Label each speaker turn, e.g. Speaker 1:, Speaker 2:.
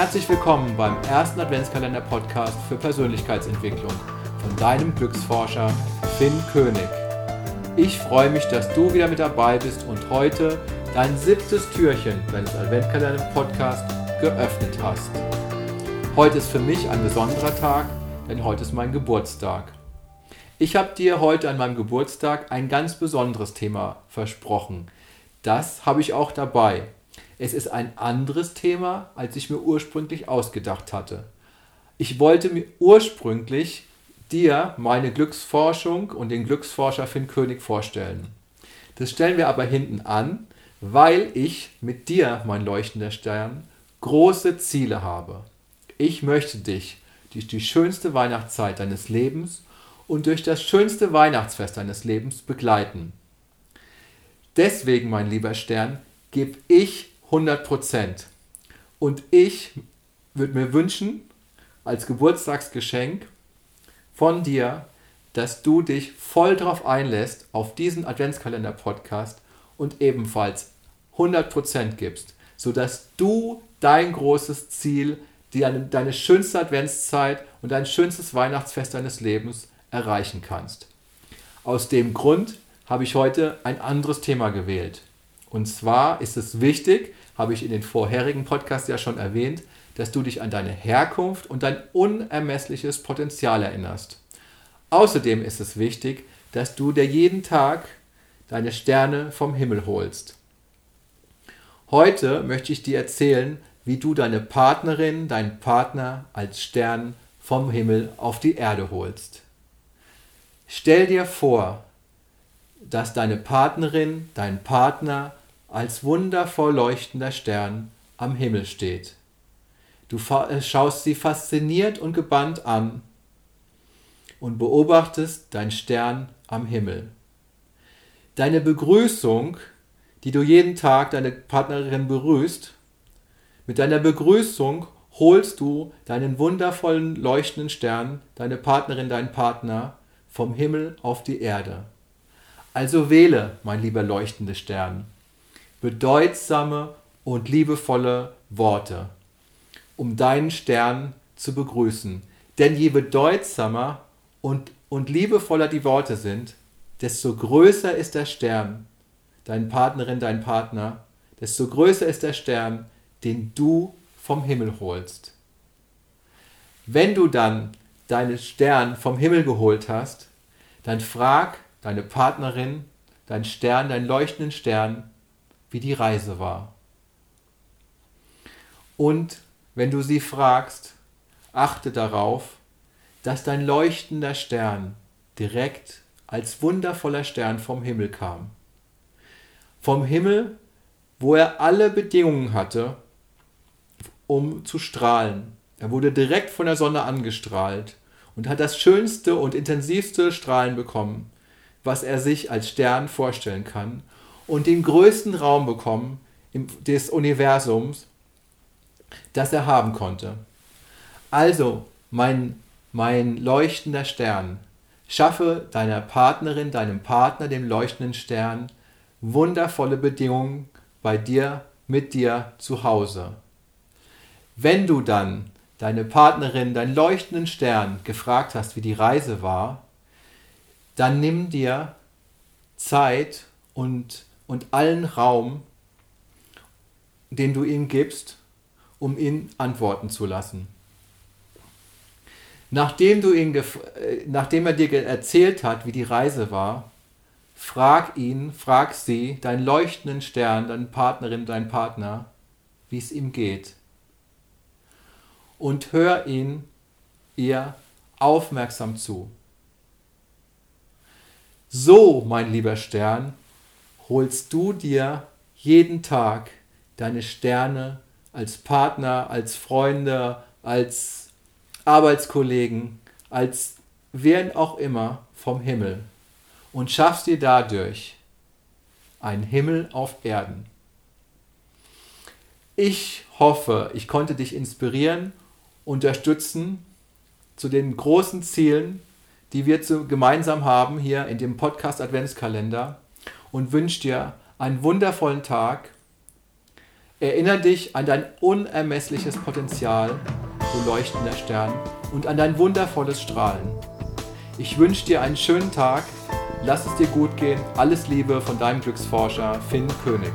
Speaker 1: Herzlich willkommen beim ersten Adventskalender-Podcast für Persönlichkeitsentwicklung von deinem Glücksforscher Finn König. Ich freue mich, dass du wieder mit dabei bist und heute dein siebtes Türchen deines Adventskalender-Podcasts geöffnet hast. Heute ist für mich ein besonderer Tag, denn heute ist mein Geburtstag. Ich habe dir heute an meinem Geburtstag ein ganz besonderes Thema versprochen. Das habe ich auch dabei. Es ist ein anderes Thema, als ich mir ursprünglich ausgedacht hatte. Ich wollte mir ursprünglich dir meine Glücksforschung und den Glücksforscher Finn König vorstellen. Das stellen wir aber hinten an, weil ich mit dir, mein leuchtender Stern, große Ziele habe. Ich möchte dich durch die schönste Weihnachtszeit deines Lebens und durch das schönste Weihnachtsfest deines Lebens begleiten. Deswegen, mein lieber Stern, gebe ich 100 Prozent. Und ich würde mir wünschen, als Geburtstagsgeschenk von dir, dass du dich voll darauf einlässt, auf diesen Adventskalender-Podcast und ebenfalls 100% gibst, sodass du dein großes Ziel, die, deine schönste Adventszeit und dein schönstes Weihnachtsfest deines Lebens erreichen kannst. Aus dem Grund habe ich heute ein anderes Thema gewählt. Und zwar ist es wichtig, habe ich in den vorherigen Podcasts ja schon erwähnt, dass du dich an deine Herkunft und dein unermessliches Potenzial erinnerst. Außerdem ist es wichtig, dass du dir jeden Tag deine Sterne vom Himmel holst. Heute möchte ich dir erzählen, wie du deine Partnerin, deinen Partner als Stern vom Himmel auf die Erde holst. Stell dir vor, dass deine Partnerin, dein Partner als wundervoll leuchtender Stern am Himmel steht. Du äh, schaust sie fasziniert und gebannt an und beobachtest dein Stern am Himmel. Deine Begrüßung, die du jeden Tag deine Partnerin begrüßt, mit deiner Begrüßung holst du deinen wundervollen leuchtenden Stern, deine Partnerin, deinen Partner vom Himmel auf die Erde. Also wähle, mein lieber leuchtender Stern, bedeutsame und liebevolle Worte, um deinen Stern zu begrüßen. Denn je bedeutsamer und, und liebevoller die Worte sind, desto größer ist der Stern, deine Partnerin, dein Partner, desto größer ist der Stern, den du vom Himmel holst. Wenn du dann deinen Stern vom Himmel geholt hast, dann frag deine Partnerin, dein Stern, deinen leuchtenden Stern, wie die Reise war. Und wenn du sie fragst, achte darauf, dass dein leuchtender Stern direkt als wundervoller Stern vom Himmel kam. Vom Himmel, wo er alle Bedingungen hatte, um zu strahlen. Er wurde direkt von der Sonne angestrahlt und hat das schönste und intensivste Strahlen bekommen, was er sich als Stern vorstellen kann und den größten Raum bekommen des Universums, das er haben konnte. Also, mein, mein leuchtender Stern, schaffe deiner Partnerin, deinem Partner, dem leuchtenden Stern, wundervolle Bedingungen bei dir, mit dir zu Hause. Wenn du dann deine Partnerin, deinen leuchtenden Stern gefragt hast, wie die Reise war, dann nimm dir Zeit und und allen Raum, den du ihm gibst, um ihn antworten zu lassen. Nachdem, du ihn, äh, nachdem er dir erzählt hat, wie die Reise war, frag ihn, frag sie, deinen leuchtenden Stern, deine Partnerin, dein Partner, wie es ihm geht. Und hör ihn, ihr aufmerksam zu. So, mein lieber Stern, holst du dir jeden Tag deine Sterne als Partner, als Freunde, als Arbeitskollegen, als wer auch immer vom Himmel und schaffst dir dadurch einen Himmel auf Erden. Ich hoffe, ich konnte dich inspirieren, unterstützen zu den großen Zielen, die wir gemeinsam haben hier in dem Podcast Adventskalender und wünsche dir einen wundervollen Tag. Erinnere dich an dein unermessliches Potenzial, du leuchtender Stern, und an dein wundervolles Strahlen. Ich wünsche dir einen schönen Tag, lass es dir gut gehen, alles Liebe von deinem Glücksforscher Finn König.